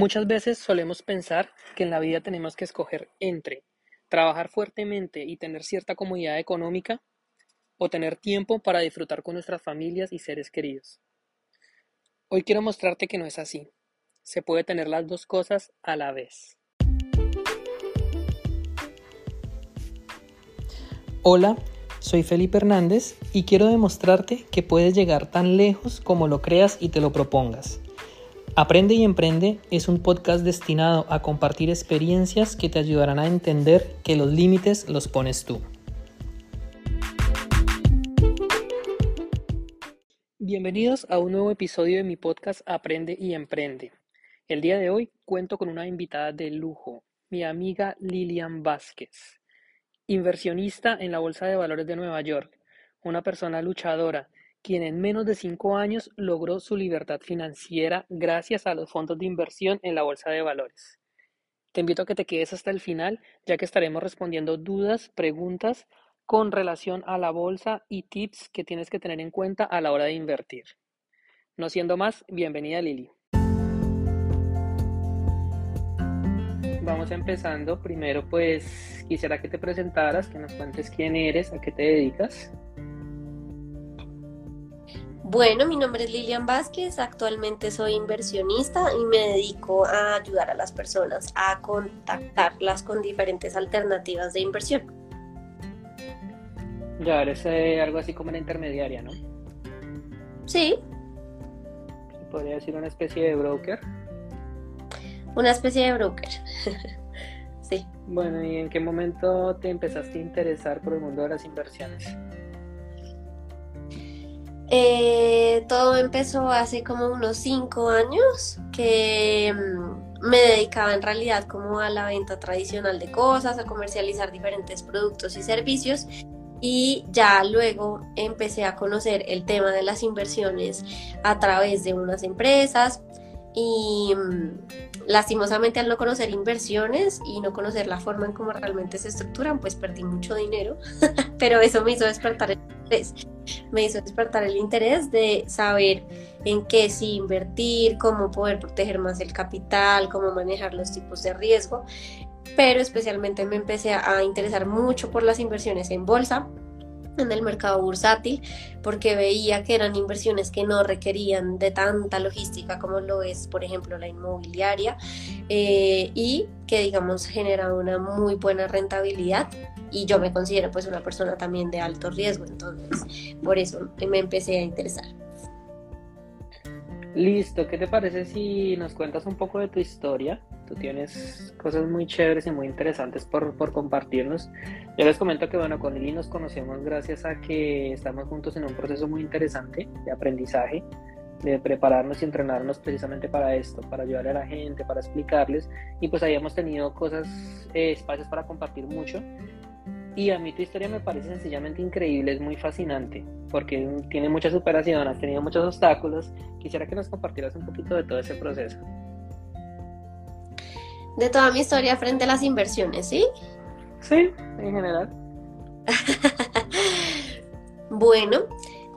Muchas veces solemos pensar que en la vida tenemos que escoger entre trabajar fuertemente y tener cierta comodidad económica o tener tiempo para disfrutar con nuestras familias y seres queridos. Hoy quiero mostrarte que no es así. Se puede tener las dos cosas a la vez. Hola, soy Felipe Hernández y quiero demostrarte que puedes llegar tan lejos como lo creas y te lo propongas. Aprende y Emprende es un podcast destinado a compartir experiencias que te ayudarán a entender que los límites los pones tú. Bienvenidos a un nuevo episodio de mi podcast Aprende y Emprende. El día de hoy cuento con una invitada de lujo, mi amiga Lilian Vázquez, inversionista en la Bolsa de Valores de Nueva York, una persona luchadora quien en menos de cinco años logró su libertad financiera gracias a los fondos de inversión en la bolsa de valores. Te invito a que te quedes hasta el final, ya que estaremos respondiendo dudas, preguntas con relación a la bolsa y tips que tienes que tener en cuenta a la hora de invertir. No siendo más, bienvenida Lili. Vamos empezando. Primero, pues quisiera que te presentaras, que nos cuentes quién eres, a qué te dedicas. Bueno, mi nombre es Lilian Vázquez, actualmente soy inversionista y me dedico a ayudar a las personas a contactarlas con diferentes alternativas de inversión. Ya eres eh, algo así como una intermediaria, ¿no? Sí. podría decir una especie de broker? Una especie de broker. sí. Bueno, ¿y en qué momento te empezaste a interesar por el mundo de las inversiones? Eh, todo empezó hace como unos cinco años que mm, me dedicaba en realidad como a la venta tradicional de cosas, a comercializar diferentes productos y servicios y ya luego empecé a conocer el tema de las inversiones a través de unas empresas y mm, lastimosamente al no conocer inversiones y no conocer la forma en cómo realmente se estructuran, pues perdí mucho dinero, pero eso me hizo despertar el interés. Me hizo despertar el interés de saber en qué sí invertir, cómo poder proteger más el capital, cómo manejar los tipos de riesgo, pero especialmente me empecé a interesar mucho por las inversiones en bolsa en el mercado bursátil porque veía que eran inversiones que no requerían de tanta logística como lo es, por ejemplo, la inmobiliaria eh, y que, digamos, genera una muy buena rentabilidad y yo me considero pues una persona también de alto riesgo, entonces por eso me empecé a interesar. Listo, ¿qué te parece si nos cuentas un poco de tu historia? Tú tienes cosas muy chéveres y muy interesantes por, por compartirnos. Yo les comento que, bueno, con Lili nos conocemos gracias a que estamos juntos en un proceso muy interesante de aprendizaje, de prepararnos y entrenarnos precisamente para esto, para ayudar a la gente, para explicarles. Y pues ahí hemos tenido cosas, eh, espacios para compartir mucho. Y a mí tu historia me parece sencillamente increíble, es muy fascinante, porque tiene mucha superación, has tenido muchos obstáculos. Quisiera que nos compartieras un poquito de todo ese proceso. De toda mi historia frente a las inversiones, ¿sí? Sí, en general. bueno,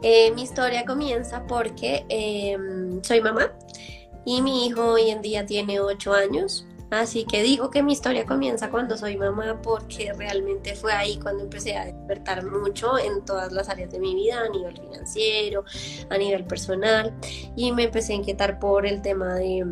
eh, mi historia comienza porque em, soy mamá y mi hijo hoy en día tiene 8 años. Así que digo que mi historia comienza cuando soy mamá porque realmente fue ahí cuando empecé a despertar mucho en todas las áreas de mi vida, a nivel financiero, a nivel personal, y me empecé a inquietar por el tema de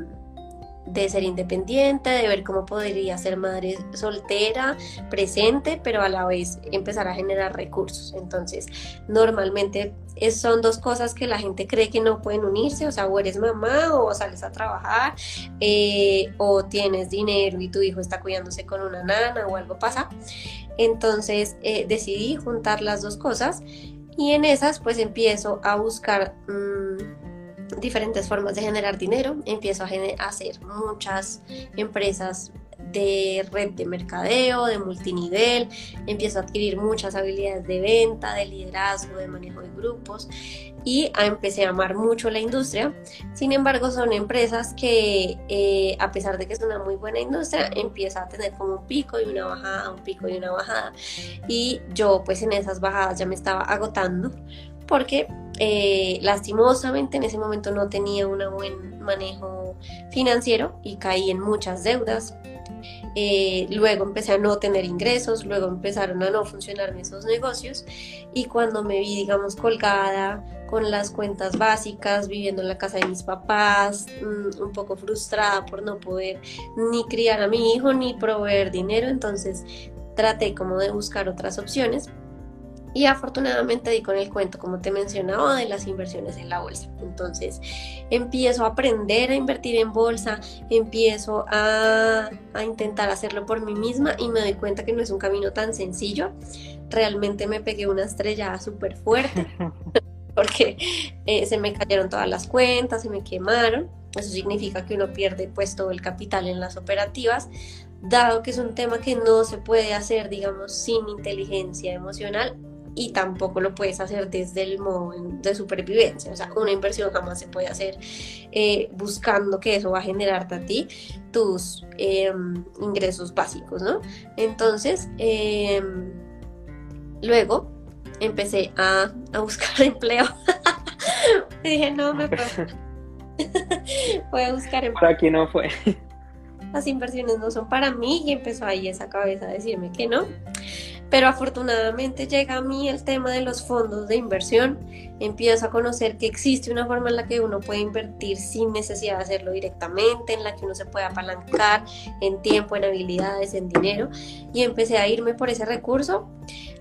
de ser independiente, de ver cómo podría ser madre soltera, presente, pero a la vez empezar a generar recursos. Entonces, normalmente son dos cosas que la gente cree que no pueden unirse, o sea, o eres mamá o sales a trabajar, eh, o tienes dinero y tu hijo está cuidándose con una nana o algo pasa. Entonces, eh, decidí juntar las dos cosas y en esas pues empiezo a buscar... Mm, diferentes formas de generar dinero, empiezo a, hacer muchas empresas de red de mercadeo, de multinivel, empiezo a adquirir muchas habilidades de venta, de liderazgo, de manejo de grupos y empecé a amar mucho la industria. Sin embargo, son empresas que eh, a pesar de que es una muy buena industria, empieza a tener como un pico y una bajada, un pico y una bajada. Y yo pues en esas bajadas ya me estaba agotando porque Eh, lastimosamente en ese momento no tenía un buen manejo financiero y caí en muchas deudas. Eh, luego empecé a no tener ingresos, luego empezaron a no funcionar esos negocios y cuando me vi, digamos, colgada con las cuentas básicas, viviendo en la casa de mis papás, mm, un poco frustrada por no poder ni criar a mi hijo ni proveer dinero, entonces traté como de buscar otras opciones y afortunadamente di con el cuento, como te mencionaba, de las inversiones en la bolsa. Entonces empiezo a aprender a invertir en bolsa, empiezo a, a, intentar hacerlo por mí misma y me doy cuenta que no es un camino tan sencillo. Realmente me pegué una estrella súper fuerte porque eh, se me cayeron todas las cuentas, se me quemaron. Eso significa que uno pierde pues todo el capital en las operativas, dado que es un tema que no se puede hacer, digamos, sin inteligencia emocional y tampoco lo puedes hacer desde el modo de supervivencia. O sea, una inversión jamás se puede hacer eh, buscando que eso va a generarte a ti tus em, ingresos básicos, ¿no? Entonces, em, luego empecé a, a buscar empleo. dije, no, me puedo. voy a buscar empleo. Para aquí no fue. Las inversiones no son para mí y empezó ahí esa cabeza a decirme que no. Pero afortunadamente llega a mí el tema de los fondos de inversión. Empiezo a conocer que existe una forma en la que uno puede invertir sin necesidad de hacerlo directamente, en la que uno se puede apalancar en tiempo, en habilidades, en dinero. Y empecé a irme por ese recurso.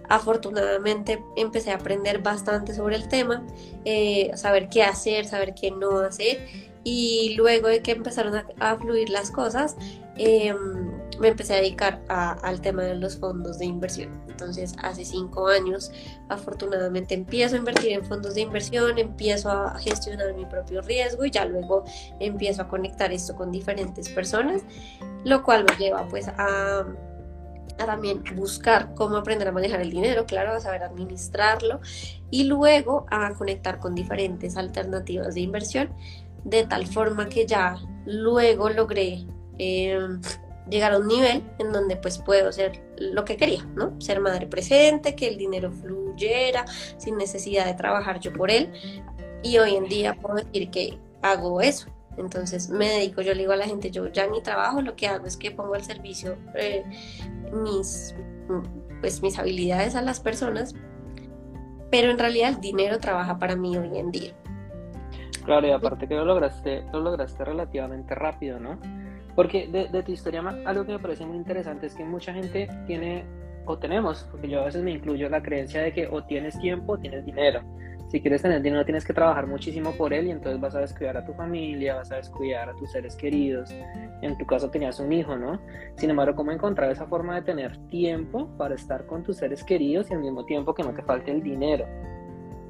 Afortunadamente empecé a aprender bastante sobre el tema, eh, saber qué hacer, saber qué no hacer. Y luego de que empezaron a, fluir las cosas, eh, me empecé a dedicar al tema de los fondos de inversión. Entonces, hace cinco años, afortunadamente, empiezo a invertir en fondos de inversión, empiezo a gestionar mi propio riesgo y ya luego empiezo a conectar esto con diferentes personas, lo cual me lleva pues a, a también buscar cómo aprender a manejar el dinero, claro, a saber administrarlo y luego a conectar con diferentes alternativas de inversión, de tal forma que ya luego logré eh, llegar a un nivel en donde pues puedo ser lo que quería, ¿no? Ser madre presente, que el dinero fluyera sin necesidad de trabajar yo por él. Y hoy en día puedo decir que hago eso. Entonces me dedico, yo le digo a la gente, yo ya ni trabajo, lo que hago es que pongo al servicio eh, mis, pues, mis habilidades a las personas, pero en realidad el dinero trabaja para mí hoy en día. Claro, y aparte que lo lograste, lo lograste relativamente rápido, ¿no? Porque de, tu historia, algo que me parece muy interesante es que mucha gente tiene, o tenemos, porque yo a veces me incluyo la creencia de que o tienes tiempo o tienes dinero. Si quieres tener dinero tienes que trabajar muchísimo por él y entonces vas a descuidar a tu familia, vas a descuidar a tus seres queridos. En tu caso tenías un hijo, ¿no? Sin embargo, ¿cómo encontrar esa forma de tener tiempo para estar con tus seres queridos y al mismo tiempo que no te falte el dinero?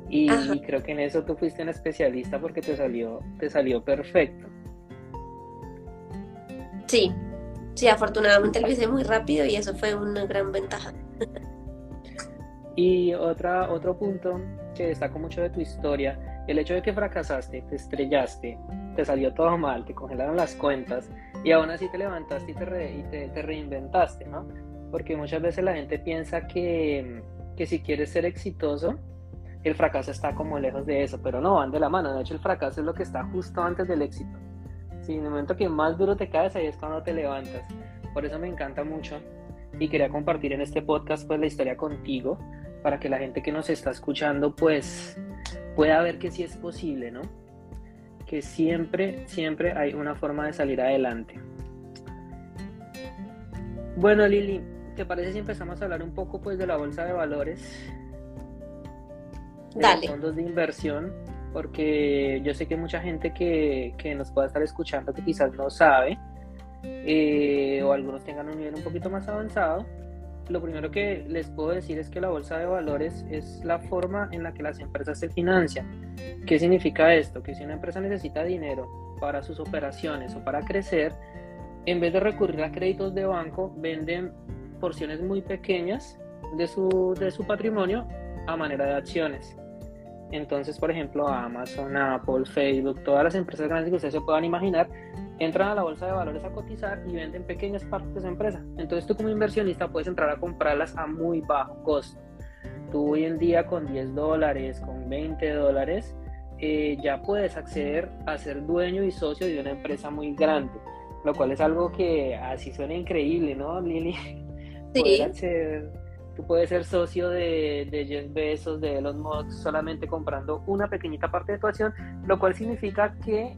Y, y creo que en eso tú fuiste un especialista porque te salió, te salió perfecto. Sí, sí, afortunadamente lo hice muy rápido y eso fue una gran ventaja. y otra, otro punto que destaco mucho de tu historia, el hecho de que fracasaste, te estrellaste, te salió todo mal, te congelaron las cuentas y aún así te levantaste y te, te, reinventaste, ¿no? Porque muchas veces la gente piensa que, que si quieres ser exitoso, el fracaso está como lejos de eso, pero no, van de la mano. De hecho, el fracaso es lo que está justo antes del éxito. Si en el momento que más duro te caes, ahí es cuando te levantas. Por eso me encanta mucho y quería compartir en este podcast pues la historia contigo para que la gente que nos está escuchando pues pueda ver que sí es posible, ¿no? Que siempre, siempre hay una forma de salir adelante. Bueno, Lili, ¿te parece si empezamos a hablar un poco pues de la bolsa de valores? De Dale. Los fondos de inversión porque yo sé que hay mucha gente que, que nos pueda estar escuchando que quizás no sabe eh, o algunos tengan un nivel un poquito más avanzado. Lo primero que les puedo decir es que la bolsa de valores es la forma en la que las empresas se financian. ¿Qué significa esto? Que si una empresa necesita dinero para sus operaciones o para crecer, en vez de recurrir a créditos de banco, venden porciones muy pequeñas de su, de su patrimonio a manera de acciones. Entonces, por ejemplo, Amazon, Apple, Facebook, todas las empresas grandes que ustedes se puedan imaginar, entran a la bolsa de valores a cotizar y venden pequeñas partes de esa empresa. Entonces tú como inversionista puedes entrar a comprarlas a muy bajo costo. tú hoy en día con 10 dólares, con 20 dólares, eh, ya puedes acceder a ser dueño y socio de una empresa muy grande, lo cual es algo que así suena increíble, ¿no, Lili? Sí. Tú puedes ser socio de, de Jeff Bezos, de Elon Musk, solamente comprando una pequeñita parte de tu acción, lo cual significa que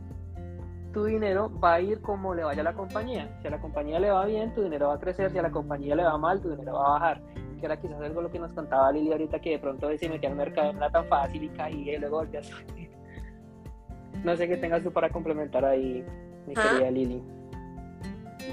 tu dinero va a ir como le vaya a la compañía. Si a la compañía le va bien, tu dinero va a crecer. Si a la compañía le va mal, tu dinero va a bajar. Que era quizás algo lo que nos contaba Lili ahorita, que de pronto se metía al mercado no era tan fácil y caía y luego volvía a. No sé qué tengas tú para complementar ahí, mi ah. querida Lili.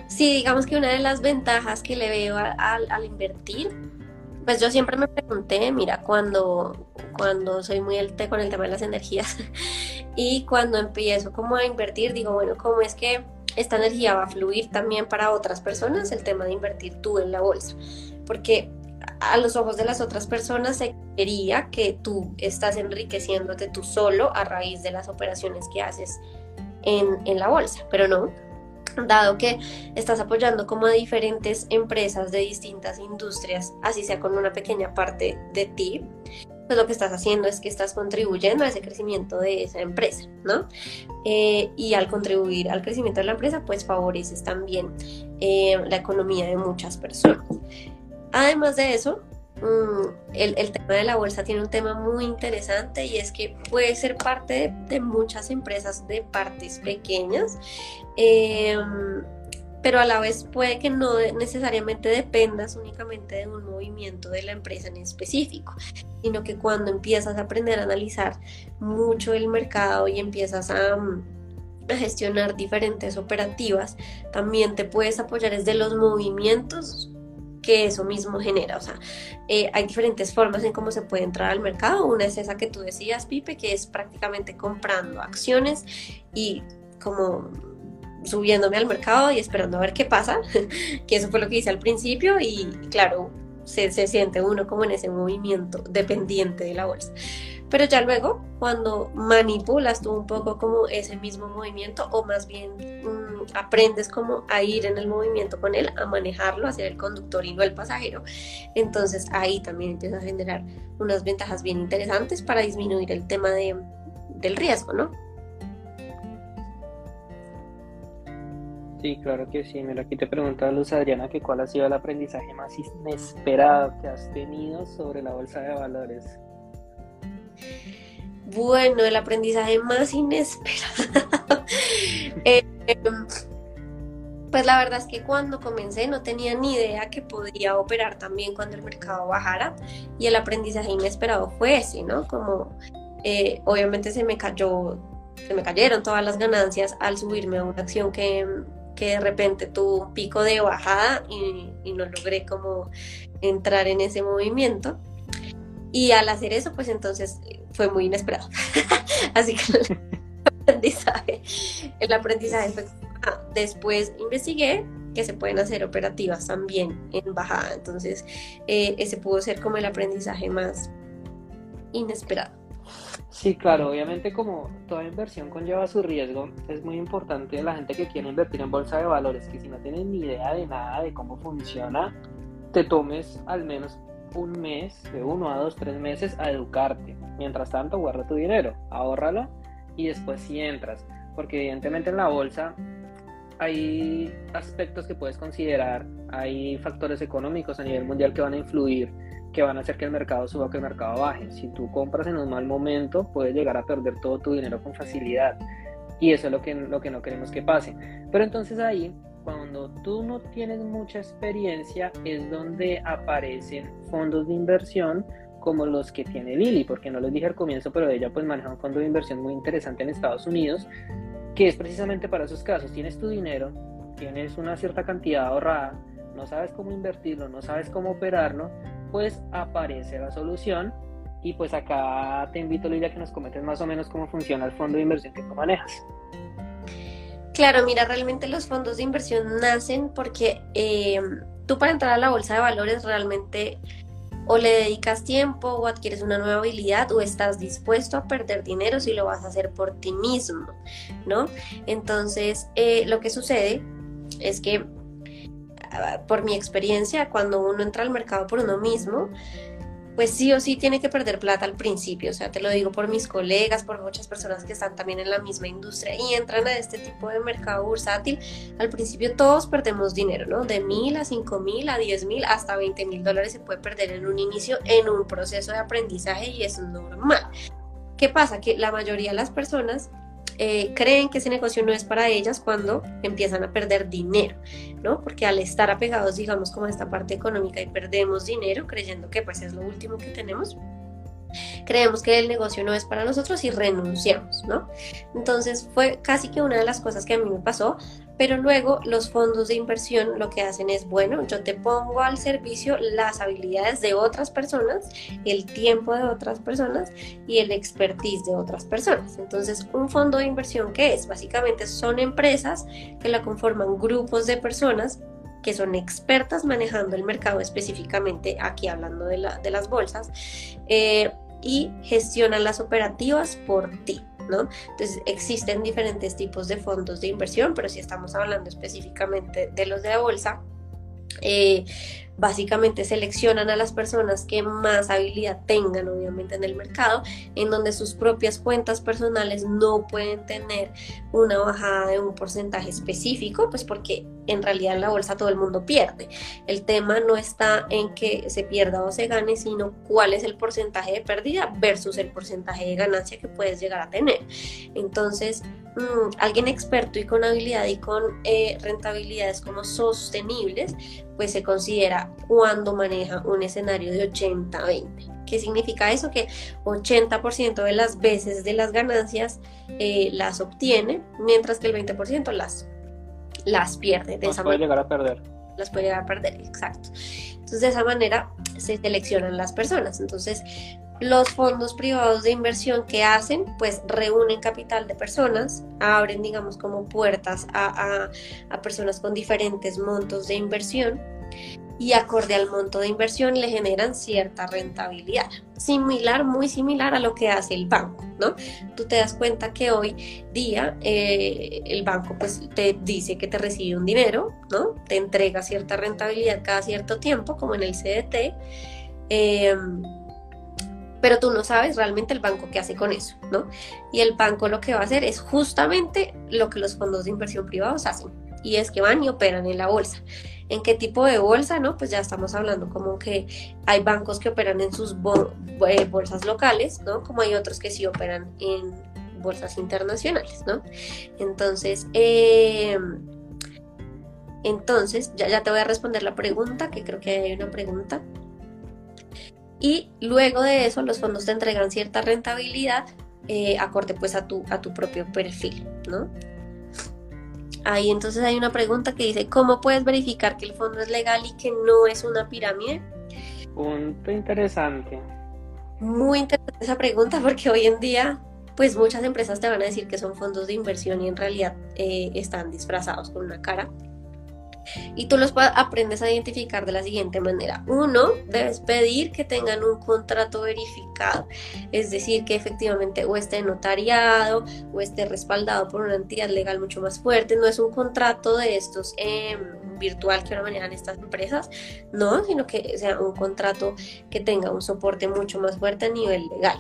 Sí, digamos que una de las ventajas que le veo al invertir pues yo siempre me pregunté, mira, cuando, cuando soy muy el con el tema de las energías y cuando empiezo como a invertir, digo, bueno, ¿cómo es que esta energía va a fluir también para otras personas? El tema de invertir tú en la bolsa. Porque a los ojos de las otras personas se quería que tú estás enriqueciéndote tú solo a raíz de las operaciones que haces en, en la bolsa, pero no, dado que estás apoyando como diferentes empresas de distintas industrias, así sea con una pequeña parte de ti, pues lo que estás haciendo es que estás contribuyendo a ese crecimiento de esa empresa, ¿no? Eh, y al contribuir al crecimiento de la empresa, pues favoreces también eh, la economía de muchas personas. Además de eso, Mm, el, tema de la bolsa tiene un tema muy interesante y es que puede ser parte de, muchas empresas de partes pequeñas, em, pero a la vez puede que no necesariamente dependas únicamente de un movimiento de la empresa en específico, sino que cuando empiezas a aprender a analizar mucho el mercado y empiezas a a gestionar diferentes operativas, también te puedes apoyar desde los movimientos que eso mismo genera. O sea, eh, hay diferentes formas en cómo se puede entrar al mercado. Una es esa que tú decías, Pipe, que es prácticamente comprando acciones y como subiéndome al mercado y esperando a ver qué pasa, que eso fue lo que hice al principio y claro, se, se siente uno como en ese movimiento dependiente de la bolsa. Pero ya luego, cuando manipulas tú un poco como ese mismo movimiento, o más bien mm, aprendes como a ir en el movimiento con él, a manejarlo, a ser el conductor y no el pasajero, entonces ahí también empiezas a generar unas ventajas bien interesantes para disminuir el tema de, del riesgo, ¿no? Sí, claro que sí. Mira, aquí te pregunta Luz Adriana que cuál ha sido el aprendizaje más inesperado que has tenido sobre la bolsa de valores. Bueno, el aprendizaje más inesperado. Eh, pues la verdad es que cuando comencé no tenía ni idea que podía operar también cuando el mercado bajara y el aprendizaje inesperado fue ese, ¿no? Como eh, obviamente se me cayó, se me cayeron todas las ganancias al subirme a una acción que, de repente tuvo un pico de bajada y no logré como entrar en ese movimiento. Y al hacer eso, pues entonces fue muy inesperado. Así que el aprendizaje, el aprendizaje fue, ah, después investigué que se pueden hacer operativas también en bajada. Entonces, eh, ese pudo ser como el aprendizaje más inesperado. Sí, claro, obviamente como toda inversión conlleva su riesgo, es muy importante la gente que quiere invertir en bolsa de valores, que si no tienes ni idea de nada de cómo funciona, te tomes al menos un mes, de uno a dos, tres meses a educarte. Mientras tanto, guarda tu dinero, ahórralo y después si entras. Porque evidentemente en la bolsa hay aspectos que puedes considerar, hay factores económicos a nivel mundial que van a influir, que van a hacer que el mercado suba o que el mercado baje. Si tú compras en un mal momento, puedes llegar a perder todo tu dinero con facilidad. Y eso es lo que, lo que no queremos que pase. Pero entonces ahí cuando tú no tienes mucha experiencia es donde aparecen fondos de inversión como los que tiene Lili, porque no les dije al comienzo, pero ella pues maneja un fondo de inversión muy interesante en Estados Unidos, que es precisamente para esos casos. Tienes tu dinero, tienes una cierta cantidad ahorrada, no sabes cómo invertirlo, no sabes cómo operarlo, pues aparece la solución y pues acá te invito Lili a que nos comentes más o menos cómo funciona el fondo de inversión que tú manejas. Claro, mira, realmente los fondos de inversión nacen porque eh, tú para entrar a la bolsa de valores realmente o le dedicas tiempo o adquieres una nueva habilidad o estás dispuesto a perder dinero si lo vas a hacer por ti mismo, ¿no? Entonces, eh, lo que sucede es que, ah, por mi experiencia, cuando uno entra al mercado por uno mismo, pues sí o sí tiene que perder plata al principio. O sea, te lo digo por mis colegas, por muchas personas que están también en la misma industria y entran a este tipo de mercado bursátil. Al principio todos perdemos dinero, ¿no? De mil a cinco mil, a diez mil, hasta veinte mil dólares se puede perder en un inicio en un proceso de aprendizaje y es normal. ¿Qué pasa? Que la mayoría de las personas eh, creen que ese negocio no es para ellas cuando empiezan a perder dinero, ¿no? Porque al estar apegados, digamos, como a esta parte económica y perdemos dinero creyendo que pues es lo último que tenemos, creemos que el negocio no es para nosotros y renunciamos, ¿no? Entonces fue casi que una de las cosas que a mí me pasó, pero luego los fondos de inversión lo que hacen es, bueno, yo te pongo al servicio las habilidades de otras personas, el tiempo de otras personas y el expertise de otras personas. Entonces, un fondo de inversión, ¿qué es? Básicamente son empresas que la conforman grupos de personas que son expertas manejando el mercado específicamente, aquí hablando de, de las bolsas, eh, y gestionan las operativas por ti. Entonces existen diferentes tipos de fondos de inversión, pero si estamos hablando específicamente de los de bolsa, eh, básicamente seleccionan a las personas que más habilidad tengan obviamente en el mercado, en donde sus propias cuentas personales no pueden tener una bajada de un porcentaje específico, pues porque en realidad en la bolsa todo el mundo pierde. El tema no está en que se pierda o se gane, sino cuál es el porcentaje de pérdida versus el porcentaje de ganancia que puedes llegar a tener. Entonces, mm, alguien experto y con habilidad y con eh, rentabilidades como sostenibles, pues se considera cuando maneja un escenario de 80-20. ¿Qué significa eso? Que 80% de las veces de las ganancias eh, las obtiene, mientras que el 20% las, las pierde. De las puede llegar a perder. Las puede llegar a perder, exacto. Entonces, de esa manera se seleccionan las personas. Entonces, los fondos privados de inversión que hacen, pues reúnen capital de personas, abren, digamos, como puertas a, a personas con diferentes montos de inversión y acorde al monto de inversión le generan cierta rentabilidad. Similar, muy similar a lo que hace el banco, ¿no? Tú te das cuenta que hoy día eh, el banco pues te dice que te recibe un dinero, ¿no? Te entrega cierta rentabilidad cada cierto tiempo, como en el CDT. Em, pero tú no sabes realmente el banco qué hace con eso, ¿no? Y el banco lo que va a hacer es justamente lo que los fondos de inversión privados hacen, y es que van y operan en la bolsa. ¿En qué tipo de bolsa? No, pues ya estamos hablando como que hay bancos que operan en sus eh, bolsas locales, ¿no? Como hay otros que sí operan en bolsas internacionales, ¿no? Entonces, em, entonces, ya, ya te voy a responder la pregunta, que creo que hay una pregunta. Y luego de eso, los fondos te entregan cierta rentabilidad eh, acorde pues a tu, a tu propio perfil, ¿no? Ahí entonces hay una pregunta que dice, ¿cómo puedes verificar que el fondo es legal y que no es una pirámide? Punto interesante. Muy interesante esa pregunta porque hoy en día pues muchas empresas te van a decir que son fondos de inversión y en realidad eh, están disfrazados con una cara y tú los aprendes a identificar de la siguiente manera. Uno, debes pedir que tengan un contrato verificado, es decir, que efectivamente o esté notariado o esté respaldado por una entidad legal mucho más fuerte. No es un contrato de estos em, virtual que ahora manejan estas empresas, no, sino que sea un contrato que tenga un soporte mucho más fuerte a nivel legal.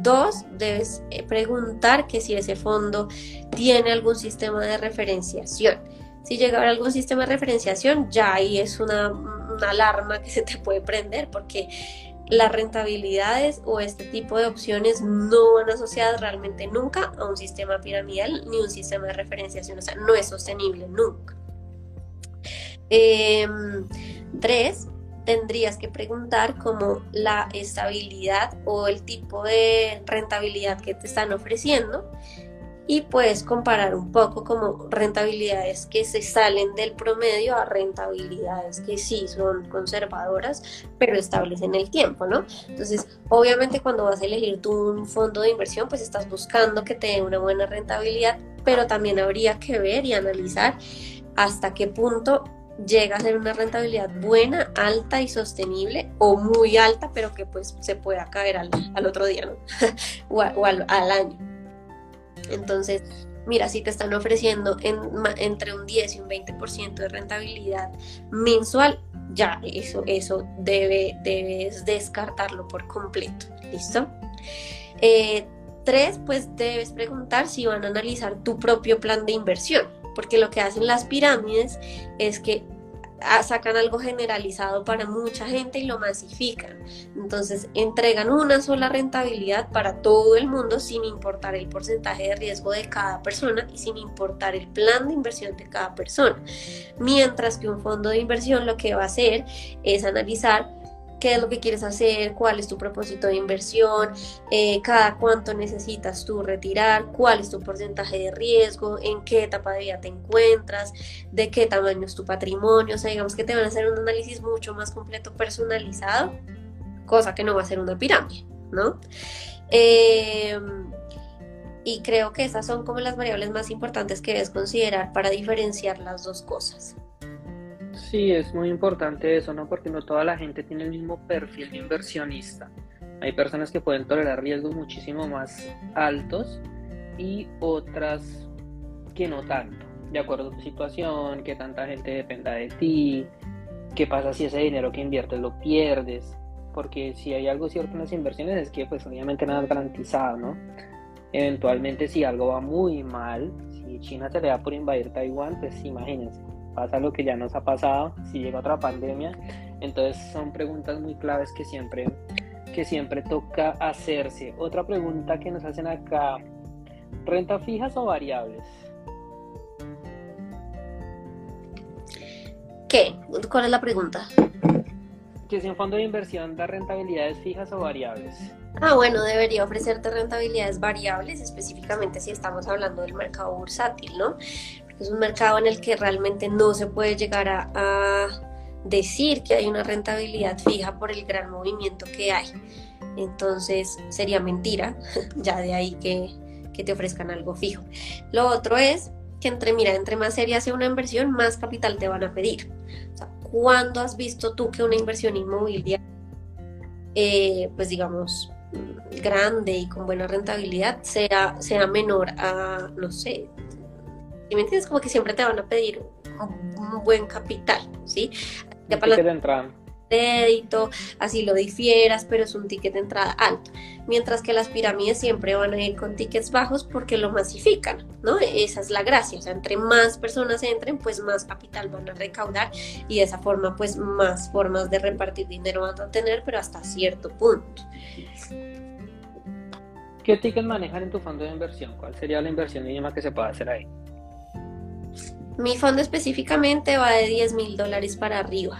Dos, debes eh, preguntar que si ese fondo tiene algún sistema de referenciación si llega a haber algún sistema de referenciación, ya ahí es una, alarma que se te puede prender porque las rentabilidades o este tipo de opciones no van asociadas realmente nunca a un sistema piramidal ni un sistema de referenciación, o sea, no es sostenible nunca. Em, tres, tendrías que preguntar como la estabilidad o el tipo de rentabilidad que te están ofreciendo y puedes comparar un poco como rentabilidades que se salen del promedio a rentabilidades que sí son conservadoras, pero estables en el tiempo, ¿no? Entonces, obviamente cuando vas a elegir tu un fondo de inversión, pues estás buscando que te dé una buena rentabilidad, pero también habría que ver y analizar hasta qué punto llega a ser una rentabilidad buena, alta y sostenible o muy alta, pero que pues se pueda caer al, otro día, ¿no? o, al año. Entonces, mira, si te están ofreciendo entre un 10 y un 20% de rentabilidad mensual, ya eso, eso debe, debes descartarlo por completo. ¿Listo? Eh, tres, pues debes preguntar si van a analizar tu propio plan de inversión, porque lo que hacen las pirámides es que sacan algo generalizado para mucha gente y lo masifican. Entonces entregan una sola rentabilidad para todo el mundo sin importar el porcentaje de riesgo de cada persona y sin importar el plan de inversión de cada persona. Mientras que un fondo de inversión lo que va a hacer es analizar qué es lo que quieres hacer, cuál es tu propósito de inversión, eh, cada cuánto necesitas tú retirar, cuál es tu porcentaje de riesgo, en qué etapa de vida te encuentras, de qué tamaño es tu patrimonio, o sea, digamos que te van a hacer un análisis mucho más completo, personalizado, cosa que no va a ser una pirámide, ¿no? Em, y creo que esas son como las variables más importantes que debes considerar para diferenciar las dos cosas. Sí, es muy importante eso, ¿no? Porque no toda la gente tiene el mismo perfil de inversionista. Hay personas que pueden tolerar riesgos muchísimo más altos y otras que no tanto, de acuerdo a tu situación, que tanta gente dependa de ti, qué pasa si ese dinero que inviertes lo pierdes, porque si hay algo cierto en las inversiones es que pues obviamente nada es garantizado, ¿no? Eventualmente si algo va muy mal, si China se le da por invadir Taiwán, pues imagínense, pasa lo que ya nos ha pasado, si llega otra pandemia. Entonces son preguntas muy claves que siempre, que siempre toca hacerse. Otra pregunta que nos hacen acá, ¿renta fijas o variables? ¿Qué? ¿Cuál es la pregunta? Que si un fondo de inversión da rentabilidades fijas o variables. Ah, bueno, debería ofrecerte rentabilidades variables, específicamente si estamos hablando del mercado bursátil, ¿no? Es un mercado en el que realmente no se puede llegar a, decir que hay una rentabilidad fija por el gran movimiento que hay. Entonces sería mentira, ya de ahí que, te ofrezcan algo fijo. Lo otro es que entre, mira, entre más seria sea una inversión, más capital te van a pedir. O sea, ¿cuándo has visto tú que una inversión inmobiliaria, eh, pues digamos, grande y con buena rentabilidad sea, sea menor a, no sé, ¿Sí me entiendes? Como que siempre te van a pedir un, buen capital, ¿sí? Ya para de entrada. Crédito, así lo difieras, pero es un ticket de entrada alto. Mientras que las pirámides siempre van a ir con tickets bajos porque lo masifican, ¿no? Esa es la gracia. O sea, entre más personas entren, pues más capital van a recaudar y de esa forma, pues más formas de repartir dinero van a tener, pero hasta cierto punto. ¿Qué ticket manejan en tu fondo de inversión? ¿Cuál sería la inversión mínima que se puede hacer ahí? Mi fondo específicamente va de 10 mil dólares para arriba.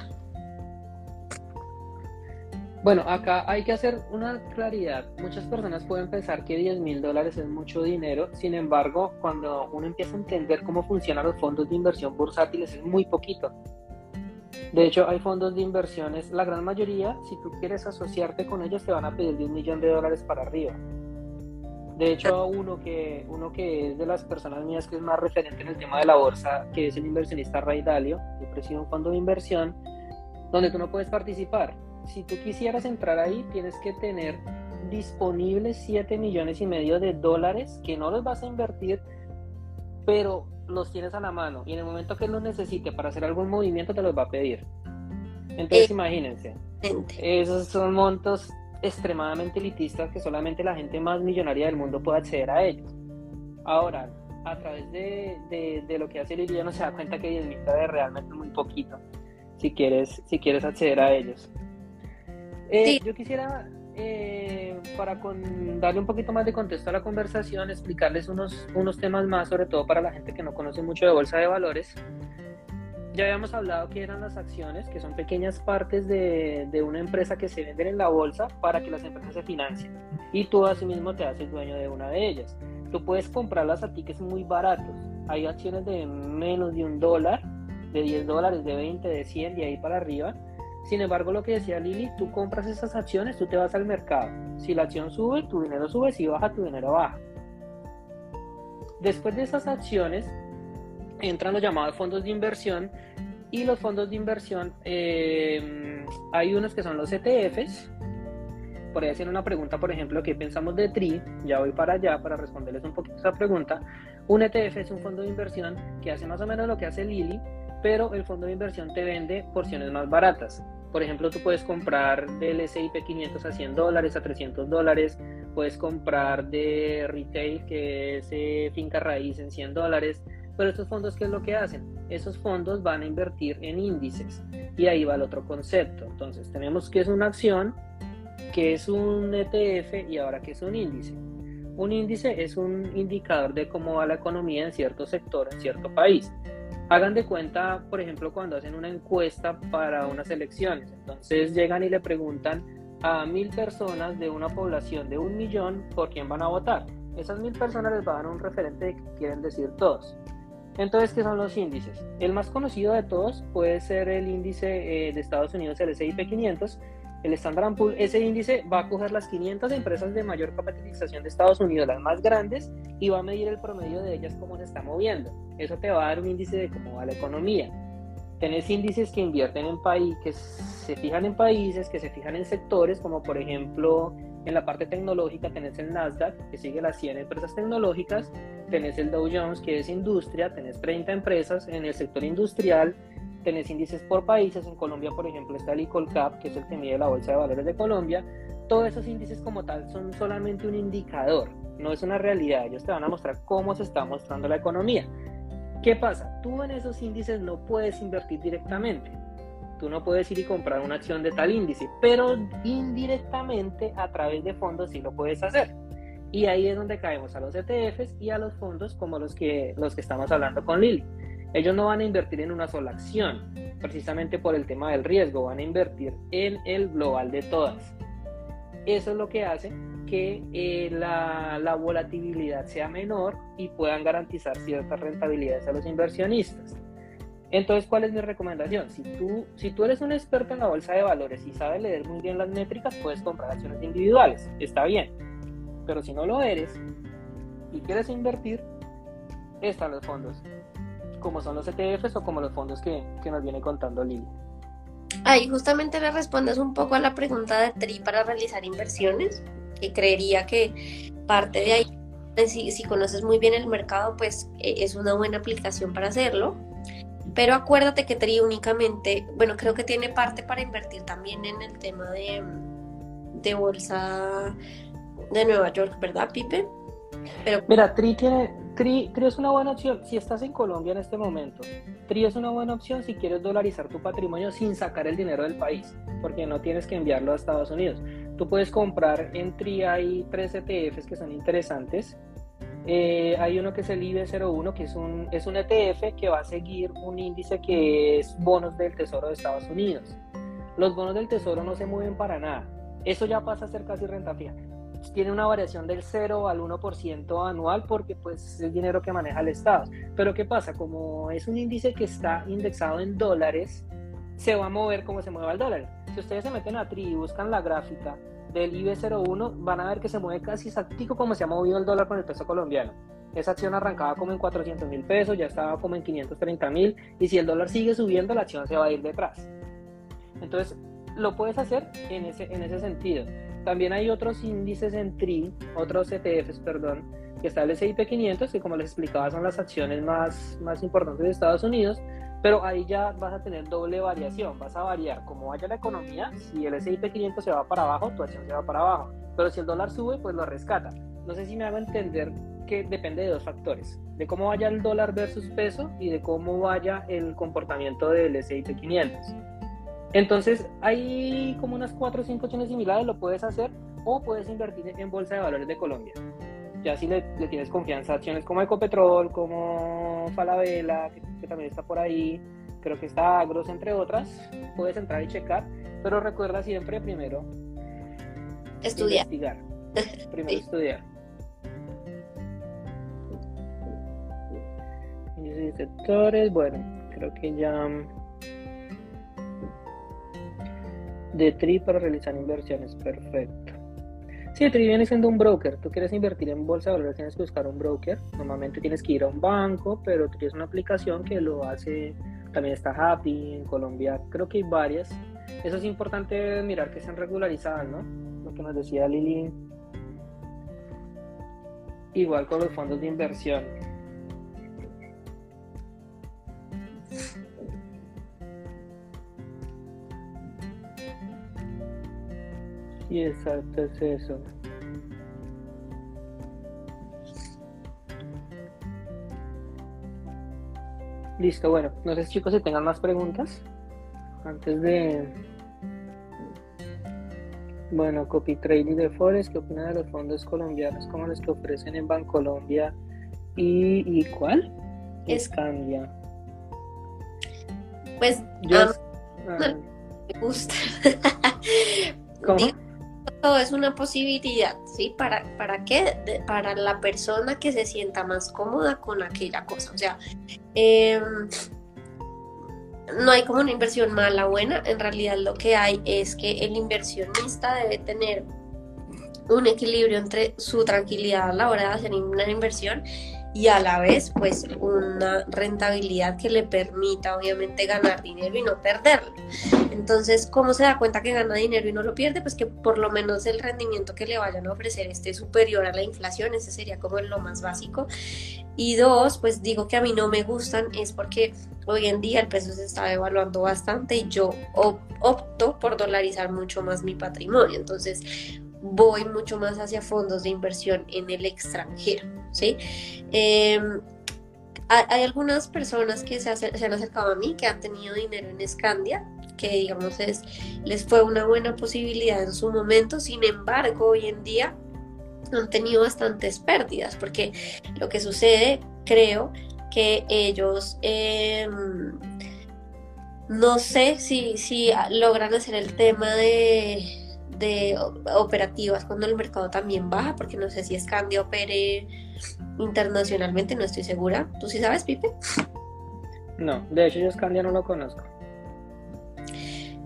Bueno, acá hay que hacer una claridad. Muchas personas pueden pensar que 10 mil dólares es mucho dinero, sin embargo, cuando uno empieza a entender cómo funcionan los fondos de inversión bursátiles es muy poquito. De hecho, hay fondos de inversiones, la gran mayoría, si tú quieres asociarte con ellos, te van a pedir de un millón de dólares para arriba. De hecho, uno que, uno que es de las personas mías que es más referente en el tema de la bolsa, que es el inversionista Ray Dalio, yo presido un fondo de inversión donde tú no puedes participar. Si tú quisieras entrar ahí, tienes que tener disponibles 7 millones y medio de dólares que no los vas a invertir, pero los tienes a la mano y en el momento que los necesite para hacer algún movimiento te los va a pedir. Entonces, eh, imagínense, esos son montos extremadamente elitistas que solamente la gente más millonaria del mundo puede acceder a ellos. Ahora, a través de, de, lo que hace Lilia no se da cuenta que 10 mil dólares realmente muy poquito si quieres, si quieres acceder a ellos. Eh, yo quisiera, eh, para con, darle un poquito más de contexto a la conversación, explicarles unos, unos temas más, sobre todo para la gente que no conoce mucho de bolsa de valores. Ya habíamos hablado que eran las acciones, que son pequeñas partes de, de, una empresa que se venden en la bolsa para que las empresas se financien. Y tú asimismo te haces dueño de una de ellas. Tú puedes comprarlas a tickets muy baratos. Hay acciones de menos de un dólar, de 10 dólares, de 20, de 100, de ahí para arriba. Sin embargo, lo que decía Lili, tú compras esas acciones, tú te vas al mercado. Si la acción sube, tu dinero sube, si baja, tu dinero baja. Después de esas acciones, entran los llamados fondos de inversión y los fondos de inversión, eh, hay unos que son los ETFs. Por ahí haciendo una pregunta, por ejemplo, ¿qué pensamos de TRI? Ya voy para allá para responderles un poquito esa pregunta. Un ETF es un fondo de inversión que hace más o menos lo que hace Lili, pero el fondo de inversión te vende porciones más baratas. Por ejemplo, tú puedes comprar del S&P 500 a 100 dólares, a 300 dólares, puedes comprar de retail, que es eh, finca raíz en 100 dólares, pero estos fondos, ¿qué es lo que hacen? Esos fondos van a invertir en índices y ahí va el otro concepto. Entonces, tenemos que es una acción, que es un ETF y ahora que es un índice. Un índice es un indicador de cómo va la economía en cierto sector, en cierto país. Hagan de cuenta, por ejemplo, cuando hacen una encuesta para unas elecciones. Entonces llegan y le preguntan a mil personas de una población de un millón por quién van a votar. Esas mil personas les van a dar un referente que quieren decir todos. Entonces, ¿qué son los índices? El más conocido de todos puede ser el índice eh, de Estados Unidos, el S&P 500, el Standard Poor's. Ese índice va a coger las 500 empresas de mayor capitalización de Estados Unidos, las más grandes, y va a medir el promedio de ellas cómo se está moviendo. Eso te va a dar un índice de cómo va la economía. Tenés índices que invierten en países, que se fijan en países, que se fijan en sectores, como por ejemplo en la parte tecnológica tenés el Nasdaq, que sigue las 100 empresas tecnológicas, tenés el Dow Jones, que es industria, tenés 30 empresas en el sector industrial, tenés índices por países, en Colombia por ejemplo está el Cap, que es el que mide la Bolsa de Valores de Colombia, todos esos índices como tal son solamente un indicador, no es una realidad, ellos te van a mostrar cómo se está mostrando la economía. ¿Qué pasa? Tú en esos índices no puedes invertir directamente. Tú no puedes ir y comprar una acción de tal índice, pero indirectamente a través de fondos sí lo puedes hacer. Y ahí es donde caemos a los ETFs y a los fondos como los que, los que estamos hablando con Lili. Ellos no van a invertir en una sola acción, precisamente por el tema del riesgo, van a invertir en el global de todas. Eso es lo que hace que eh, la, la, volatilidad sea menor y puedan garantizar ciertas rentabilidades a los inversionistas. Entonces, ¿cuál es mi recomendación? Si tú, si tú eres un experto en la bolsa de valores y sabes leer muy bien las métricas, puedes comprar acciones individuales, está bien. Pero si no lo eres y quieres invertir, están los fondos, como son los ETFs o como los fondos que, que nos viene contando Lili. Ahí justamente le respondes un poco a la pregunta de Tri para realizar inversiones que creería que parte de ahí, si, si conoces muy bien el mercado, pues eh, es una buena aplicación para hacerlo. Pero acuérdate que TRI únicamente, bueno, creo que tiene parte para invertir también en el tema de, de bolsa de Nueva York, ¿verdad, Pipe? Pero... Mira, TRI, tiene, TRI, TRI es una buena opción si estás en Colombia en este momento. TRI es una buena opción si quieres dolarizar tu patrimonio sin sacar el dinero del país, porque no tienes que enviarlo a Estados Unidos. Tú puedes comprar en TRI, hay tres ETFs que son interesantes. Eh, hay uno que es el IB01, que es un, es un ETF que va a seguir un índice que es bonos del Tesoro de Estados Unidos. Los bonos del Tesoro no se mueven para nada. Eso ya pasa a ser casi renta fija. Tiene una variación del 0 al 1% anual porque pues, es dinero que maneja el Estado. Pero ¿qué pasa? Como es un índice que está indexado en dólares, se va a mover como se mueva el dólar. Si ustedes se meten a TRI y buscan la gráfica del IB01, van a ver que se mueve casi exactico como se ha movido el dólar con el peso colombiano. Esa acción arrancaba como en 400 mil pesos, ya estaba como en 530 mil, y si el dólar sigue subiendo, la acción se va a ir detrás. Entonces, lo puedes hacer en ese, en ese sentido. También hay otros índices en TRI, otros ETFs, perdón, que está el S&P 500, que como les explicaba son las acciones más, más importantes de Estados Unidos, pero ahí ya vas a tener doble variación, vas a variar como vaya la economía, si el S&P 500 se va para abajo, tu acción se va para abajo, pero si el dólar sube, pues lo rescata. No sé si me hago entender que depende de dos factores, de cómo vaya el dólar versus peso y de cómo vaya el comportamiento del S&P 500. Entonces, hay como unas 4 o 5 acciones similares, lo puedes hacer o puedes invertir en Bolsa de Valores de Colombia ya si le, tienes confianza a acciones como Ecopetrol, como Falabella, que, también está por ahí, creo que está Agros, entre otras, puedes entrar y checar, pero recuerda siempre primero estudiar. Investigar. Primero estudiar. y sectores, bueno, creo que ya de TRI para realizar inversiones. Perfecto. Si sí, TRI viene siendo un broker, tú quieres invertir en bolsa de valores, tienes que buscar un broker. Normalmente tienes que ir a un banco, pero TRI es una aplicación que lo hace, también está Happy, en Colombia creo que hay varias. Eso es importante mirar que sean regularizadas, ¿no? Lo que nos decía Lili. Igual con los fondos de inversión. Sí, exacto, es eso. Listo, bueno, no sé chicos si tengan más preguntas antes de... Bueno, Copy Trading de Forest, ¿qué opinan de los fondos colombianos como los que ofrecen en Bancolombia? ¿Y, y cuál? Escandia. Pues Yo, ah, me gusta. ¿Cómo? Todo es una posibilidad, ¿sí? ¿Para, para qué? Para la persona que se sienta más cómoda con aquella cosa. O sea, em, no hay como una inversión mala o buena. En realidad lo que hay es que el inversionista debe tener un equilibrio entre su tranquilidad a la hora de hacer una inversión y a la vez pues una rentabilidad que le permita obviamente ganar dinero y no perderlo. Entonces, ¿cómo se da cuenta que gana dinero y no lo pierde? Pues que por lo menos el rendimiento que le vayan a ofrecer esté superior a la inflación, ese sería como lo más básico. Y dos, pues digo que a mí no me gustan es porque hoy en día el peso se está devaluando bastante y yo op- opto por dolarizar mucho más mi patrimonio. Entonces, voy mucho más hacia fondos de inversión en el extranjero, ¿sí? Eh, hay, algunas personas que se han acercado a mí que han tenido dinero en Scandia, que digamos es, les fue una buena posibilidad en su momento, sin embargo, hoy en día han tenido bastantes pérdidas, porque lo que sucede, creo, que ellos... em, no sé si, si logran hacer el tema de, de operativas cuando el mercado también baja, porque no sé si Scandia opere internacionalmente, no estoy segura. ¿Tú sí sabes, Pipe? No, de hecho yo Scandia no lo conozco.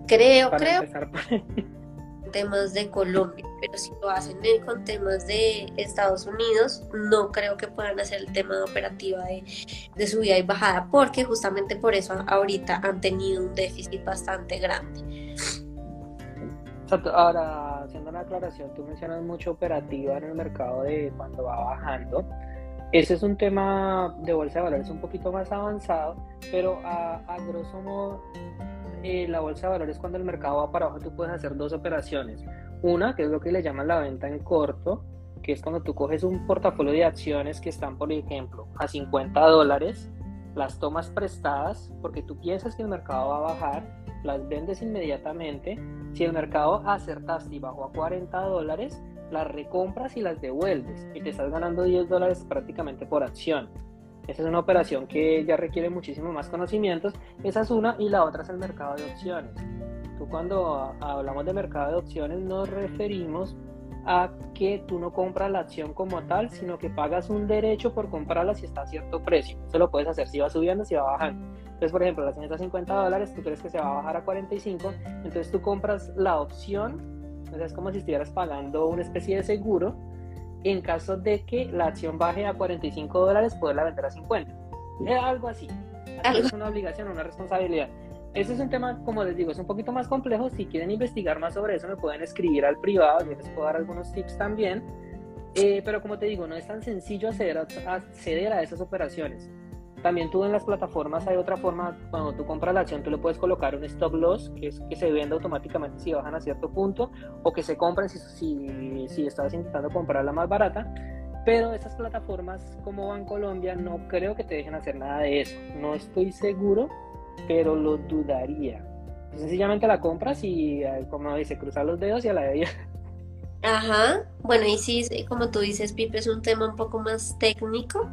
Creo, Para creo, por ahí. temas de Colombia, pero si lo hacen eh, con temas de Estados Unidos, no creo que puedan hacer el tema de operativa de, de subida y bajada, porque justamente por eso ahorita han tenido un déficit bastante grande. Ahora, haciendo una aclaración, tú mencionas mucho operativa en el mercado de cuando va bajando. Ese es un tema de bolsa de valores un poquito más avanzado, pero a, a grosso modo, eh, la bolsa de valores cuando el mercado va para abajo, tú puedes hacer dos operaciones. Una, que es lo que le llaman la venta en corto, que es cuando tú coges un portafolio de acciones que están, por ejemplo, a 50 dólares, las tomas prestadas porque tú piensas que el mercado va a bajar, las vendes inmediatamente. Si el mercado acertaste y bajó a 40 dólares, las recompras y las devuelves y te estás ganando 10 dólares prácticamente por acción. Esa es una operación que ya requiere muchísimo más conocimientos. Esa es una y la otra es el mercado de opciones. Tú cuando hablamos de mercado de opciones nos referimos a que tú no compras la acción como tal, sino que pagas un derecho por comprarla si está a cierto precio. Eso lo puedes hacer si va subiendo, si va bajando. Entonces, por ejemplo, la acción está a 50 dólares, tú crees que se va a bajar a 45, entonces tú compras la opción, o sea, es como si estuvieras pagando una especie de seguro en caso de que la acción baje a 45 dólares, poderla vender a 50. Es algo así. Es una obligación, una responsabilidad. Ese es un tema, como les digo, es un poquito más complejo. Si quieren investigar más sobre eso, me pueden escribir al privado. Yo les puedo dar algunos tips también. Eh, pero como te digo, no es tan sencillo acceder a, acceder a esas operaciones. También tú en las plataformas hay otra forma, cuando tú compras la acción, tú le puedes colocar un stop loss, que es que se vende automáticamente si bajan a cierto punto, o que se compren si, si, si estás intentando comprarla más barata. Pero esas plataformas como Bancolombia no creo que te dejen hacer nada de eso. No estoy seguro, pero lo dudaría. Sencillamente la compras y, eh, como dice, cruzar los dedos y a la de ella. Ajá, bueno, y sí, como tú dices, Pipe, es un tema un poco más técnico,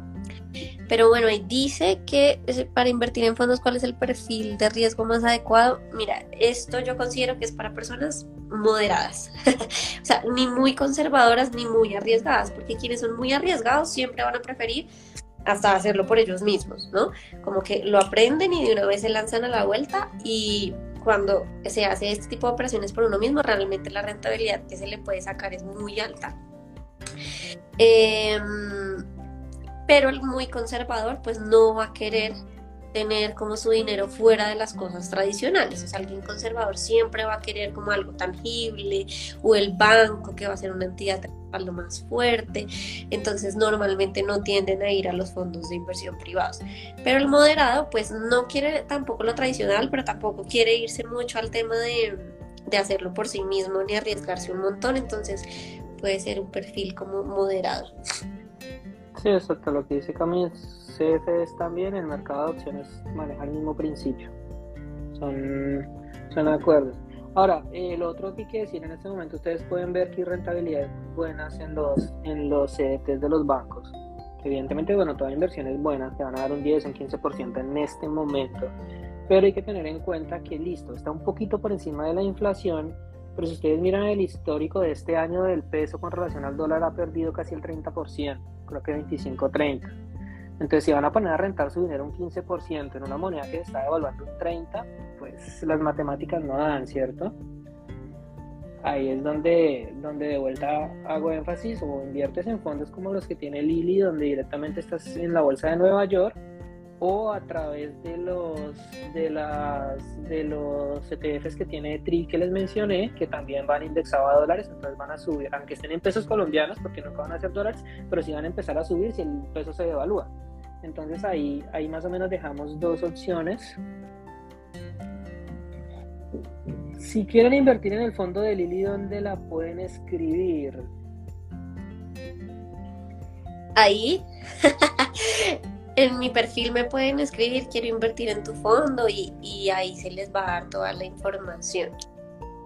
pero bueno, ahí dice que eh, para invertir en fondos, ¿cuál es el perfil de riesgo más adecuado? Mira, esto yo considero que es para personas moderadas, o sea, ni muy conservadoras ni muy arriesgadas, porque quienes son muy arriesgados siempre van a preferir hasta hacerlo por ellos mismos, ¿no? Como que lo aprenden y de una vez se lanzan a la vuelta y cuando se hace este tipo de operaciones por uno mismo, realmente la rentabilidad que se le puede sacar es muy alta. Eh, pero el muy conservador pues no va a querer tener como su dinero fuera de las cosas tradicionales. O sea, alguien conservador siempre va a querer como algo tangible o el banco que va a ser una entidad lo más fuerte. Entonces normalmente no tienden a ir a los fondos de inversión privados. Pero el moderado pues no quiere tampoco lo tradicional, pero tampoco quiere irse mucho al tema de, de hacerlo por sí mismo ni arriesgarse un montón, entonces puede ser un perfil como moderado. Sí, exacto, lo que dice Camille, CFDs también, el mercado de opciones maneja el mismo principio. Son, son acuerdos. Ahora, eh, lo otro que hay que decir en este momento, ustedes pueden ver que hay rentabilidades buenas en los, en los CDTs de los bancos. Evidentemente, bueno, toda inversión es buena, te van a dar un 10, un 15% en este momento, pero hay que tener en cuenta que listo, está un poquito por encima de la inflación, pero si ustedes miran el histórico de este año del peso con relación al dólar ha perdido casi el 30%, creo que 25-30%. Entonces, si van a poner a rentar su dinero un 15% en una moneda que está devaluando un 30%, pues las matemáticas no dan, ¿cierto? Ahí es donde, donde de vuelta hago énfasis o inviertes en fondos como los que tiene Lili, donde directamente estás en la bolsa de Nueva York o a través de los de las de los ETFs que tiene TRI que les mencioné, que también van indexados a dólares, entonces van a subir, aunque estén en pesos colombianos, porque nunca van a ser dólares, pero sí van a empezar a subir si el peso se devalúa. Entonces ahí, ahí más o menos dejamos dos opciones. Si quieren invertir en el fondo de Lili, ¿dónde la pueden escribir? Ahí. en mi perfil me pueden escribir, quiero invertir en tu fondo y, y ahí se les va a dar toda la información.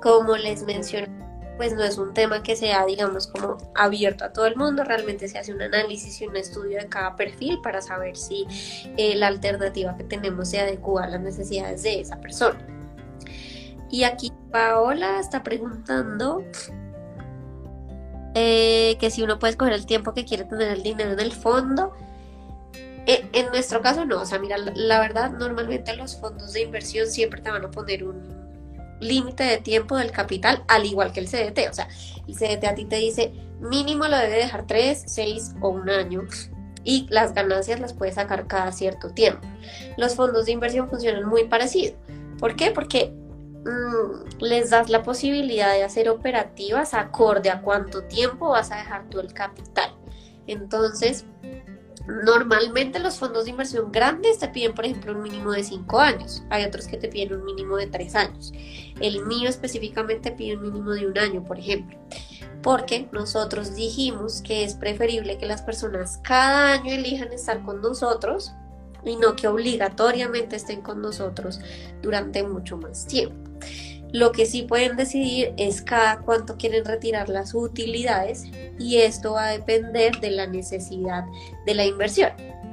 Como les mencioné pues no es un tema que sea, digamos, como abierto a todo el mundo, realmente se hace un análisis y un estudio de cada perfil para saber si eh, la alternativa que tenemos se adecua a las necesidades de esa persona. Y aquí Paola está preguntando eh, que si uno puede escoger el tiempo que quiere tener el dinero en el fondo. Eh, en nuestro caso no, o sea, mira, la verdad, normalmente los fondos de inversión siempre te van a poner un límite de tiempo del capital, al igual que el CDT. O sea, el CDT a ti te dice mínimo lo debe dejar 3, 6 o un año y las ganancias las puedes sacar cada cierto tiempo. Los fondos de inversión funcionan muy parecido. ¿Por qué? Porque les das la posibilidad de hacer operativas acorde a cuánto tiempo vas a dejar tú el capital. Entonces, Normalmente los fondos de inversión grandes te piden, por ejemplo, un mínimo de 5 años. Hay otros que te piden un mínimo de 3 años. El mío específicamente pide un mínimo de un año, por ejemplo. Porque nosotros dijimos que es preferible que las personas cada año elijan estar con nosotros y no que obligatoriamente estén con nosotros durante mucho más tiempo. Lo que sí pueden decidir es cada cuánto quieren retirar las utilidades y esto va a depender de la necesidad de la inversión.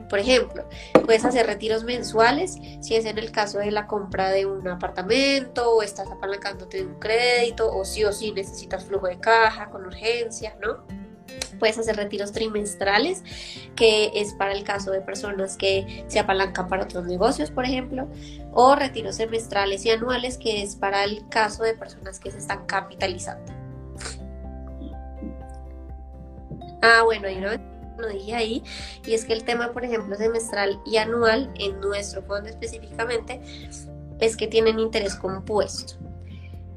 Por ejemplo, puedes hacer retiros mensuales si es en el caso de la compra de un apartamento o estás apalancándote de un crédito o sí o sí necesitas flujo de caja con urgencia, ¿no? Puedes hacer retiros trimestrales, que es para el caso de personas que se apalancan para otros negocios, por ejemplo, o retiros semestrales y anuales, que es para el caso de personas que se están capitalizando. Ah, bueno, hay una lo dije ahí, y es que el tema, por ejemplo, semestral y anual, en nuestro fondo específicamente, es que tienen interés compuesto.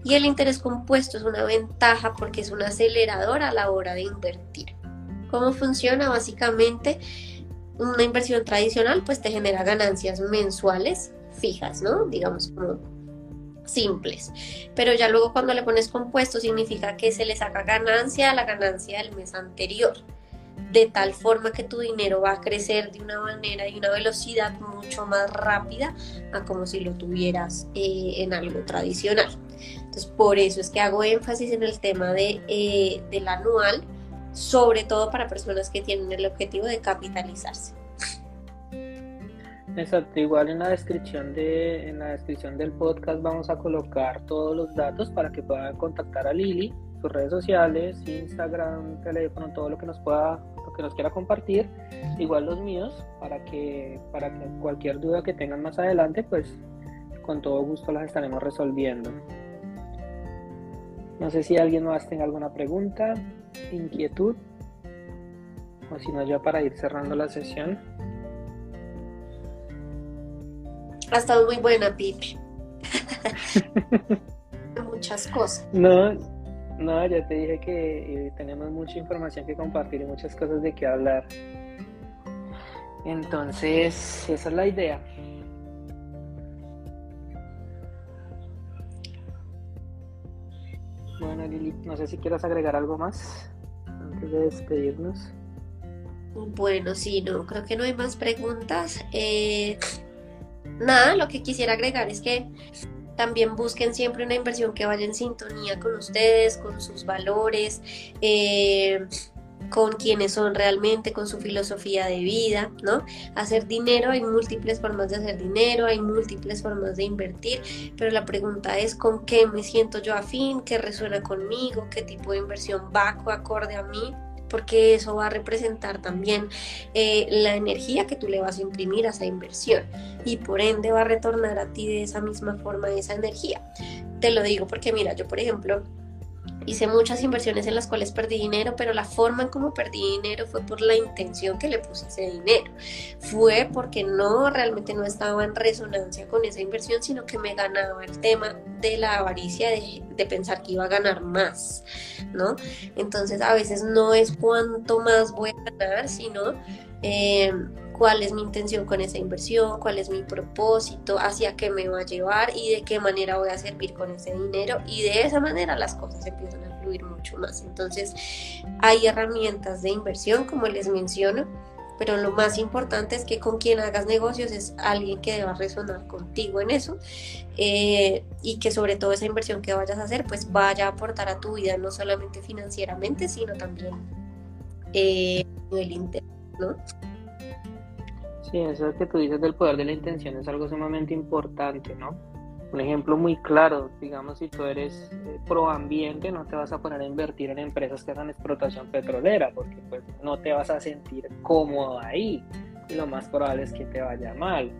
Y el interés compuesto es una ventaja porque es un acelerador a la hora de invertir. ¿Cómo funciona? Básicamente, una inversión tradicional pues te genera ganancias mensuales fijas, ¿no? Digamos como simples. Pero ya luego cuando le pones compuesto significa que se le saca ganancia a la ganancia del mes anterior de tal forma que tu dinero va a crecer de una manera y una velocidad mucho más rápida a como si lo tuvieras eh, en algo tradicional. Entonces, por eso es que hago énfasis en el tema de, eh, del anual, sobre todo para personas que tienen el objetivo de capitalizarse. Exacto, igual en la descripción de en la descripción del podcast vamos a colocar todos los datos para que puedan contactar a Lili, sus redes sociales, Instagram, teléfono, todo lo que nos pueda que nos quiera compartir, igual los míos, para que, para que cualquier duda que tengan más adelante, pues con todo gusto las estaremos resolviendo. No sé si alguien más tenga alguna pregunta, inquietud, o si no, ya para ir cerrando la sesión. Ha estado muy buena, Pipe. Muchas cosas. No, no, ya te dije que eh, tenemos mucha información que compartir y muchas cosas de qué hablar. Entonces, esa es la idea. Bueno, Lili, no sé si quieras agregar algo más antes de despedirnos. Bueno, sí, no, creo que no hay más preguntas. Eh, nada, lo que quisiera agregar es que también busquen siempre una inversión que vaya en sintonía con ustedes, con sus valores, eh, con quienes son realmente, con su filosofía de vida, ¿no? Hacer dinero, hay múltiples formas de hacer dinero, hay múltiples formas de invertir, pero la pregunta es con qué me siento yo afín, qué resuena conmigo, qué tipo de inversión va acorde a mí porque eso va a representar también eh, la energía que tú le vas a imprimir a esa inversión y por ende va a retornar a ti de esa misma forma esa energía. Te lo digo porque mira, yo por ejemplo Hice muchas inversiones en las cuales perdí dinero, pero la forma en cómo perdí dinero fue por la intención que le puse ese dinero. Fue porque no realmente no estaba en resonancia con esa inversión, sino que me ganaba el tema de la avaricia de, de pensar que iba a ganar más, ¿no? Entonces a veces no es cuánto más voy a ganar, sino... Eh, cuál es mi intención con esa inversión, cuál es mi propósito, hacia qué me va a llevar y de qué manera voy a servir con ese dinero y de esa manera las cosas empiezan a fluir mucho más. Entonces hay herramientas de inversión como les menciono, pero lo más importante es que con quien hagas negocios es alguien que deba resonar contigo en eso eh, y que sobre todo esa inversión que vayas a hacer pues vaya a aportar a tu vida no solamente financieramente sino también eh, a nivel. ¿no? Sí, eso que tú dices del poder de la intención es algo sumamente importante, ¿no? Un ejemplo muy claro, digamos, si tú eres eh, pro ambiente, no te vas a poner a invertir en empresas que hagan explotación petrolera, porque pues no te vas a sentir cómodo ahí. Y lo más probable es que te vaya mal.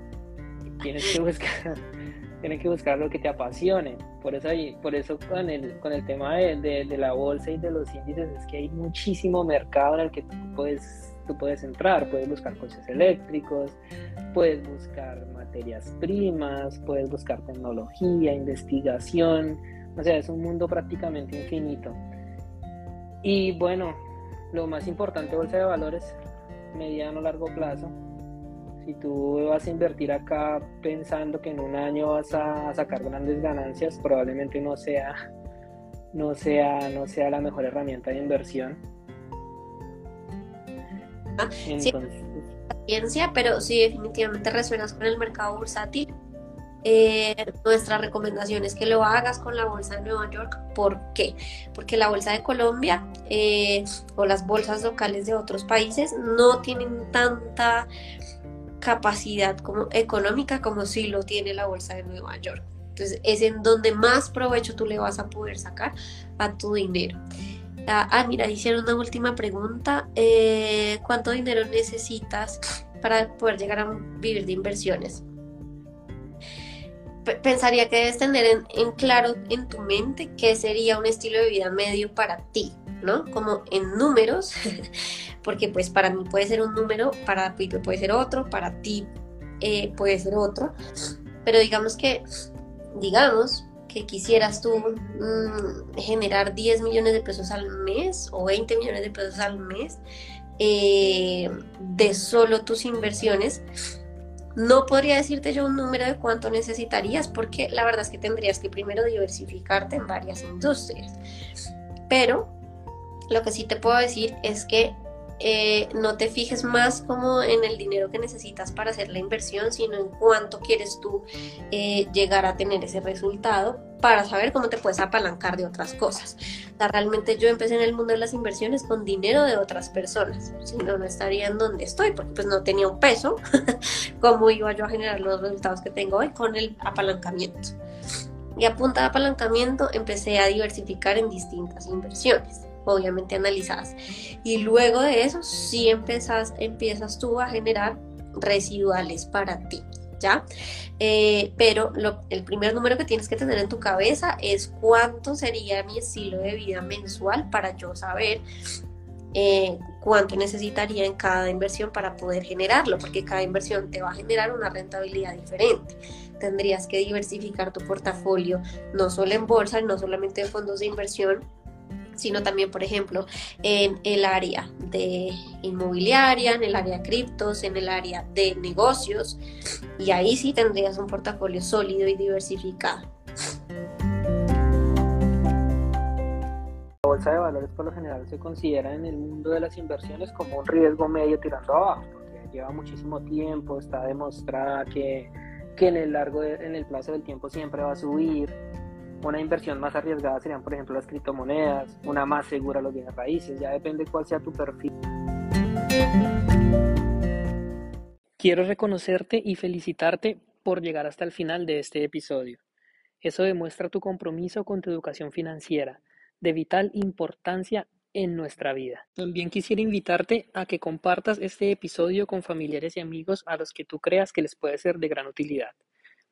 Tienes que buscar, tienes que buscar lo que te apasione. Por eso, por eso con, el, con el tema de, de, de la bolsa y de los índices es que hay muchísimo mercado en el que tú puedes tú puedes entrar, puedes buscar coches eléctricos, puedes buscar materias primas, puedes buscar tecnología, investigación, o sea, es un mundo prácticamente infinito. Y bueno, lo más importante, bolsa de valores, mediano largo plazo. Si tú vas a invertir acá pensando que en un año vas a sacar grandes ganancias, probablemente no sea, no sea, no sea la mejor herramienta de inversión ciencia, pero sí definitivamente resuenas con el mercado bursátil. Eh, nuestra recomendación es que lo hagas con la bolsa de Nueva York. ¿Por qué? Porque la bolsa de Colombia eh, o las bolsas locales de otros países no tienen tanta capacidad como, económica como sí lo tiene la bolsa de Nueva York. Entonces es en donde más provecho tú le vas a poder sacar a tu dinero. Ah, ah, mira, hicieron una última pregunta. Eh, ¿Cuánto dinero necesitas para poder llegar a vivir de inversiones? pensaría que debes tener en, claro en tu mente qué sería un estilo de vida medio para ti, ¿no? Como en números, porque pues para mí puede ser un número, para Pipe puede ser otro, para ti eh, puede ser otro, pero digamos que, digamos, que quisieras tú mm, generar 10 millones de pesos al mes o 20 millones de pesos al mes eh, de solo tus inversiones, no podría decirte yo un número de cuánto necesitarías porque la verdad es que tendrías que primero diversificarte en varias industrias. Pero lo que sí te puedo decir es que eh, no te fijes más como en el dinero que necesitas para hacer la inversión, sino en cuánto quieres tú eh, llegar a tener ese resultado para saber cómo te puedes apalancar de otras cosas. realmente yo empecé en el mundo de las inversiones con dinero de otras personas, si no, no estaría en donde estoy, porque pues no tenía un peso, cómo iba yo a generar los resultados que tengo hoy con el apalancamiento. Y a punta de apalancamiento empecé a diversificar en distintas inversiones obviamente analizadas. Y luego de eso, sí empiezas, empiezas tú a generar residuales para ti. ¿Ya? Eh, pero el primer número que tienes que tener en tu cabeza es cuánto sería mi estilo de vida mensual para yo saber eh, cuánto necesitaría en cada inversión para poder generarlo, porque cada inversión te va a generar una rentabilidad diferente. Tendrías que diversificar tu portafolio, no solo en bolsa, no solamente en fondos de inversión, sino también, por ejemplo, en el área de inmobiliaria, en el área de criptos, en el área de negocios, y ahí sí tendrías un portafolio sólido y diversificado. bolsa de valores por lo general se considera en el mundo de las inversiones como un riesgo medio tirando abajo, porque lleva muchísimo tiempo, está demostrada que, que en el largo en el plazo del tiempo siempre va a subir. Una inversión más arriesgada serían, por ejemplo, las criptomonedas, una más segura los bienes raíces, ya depende cuál sea tu perfil. Quiero reconocerte y felicitarte por llegar hasta el final de este episodio. Eso demuestra tu compromiso con tu educación financiera, de vital importancia en nuestra vida. También quisiera invitarte a que compartas este episodio con familiares y amigos a los que tú creas que les puede ser de gran utilidad.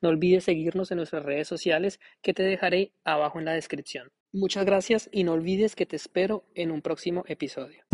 No olvides seguirnos en nuestras redes sociales que te dejaré abajo en la descripción. Muchas gracias y no olvides que te espero en un próximo episodio.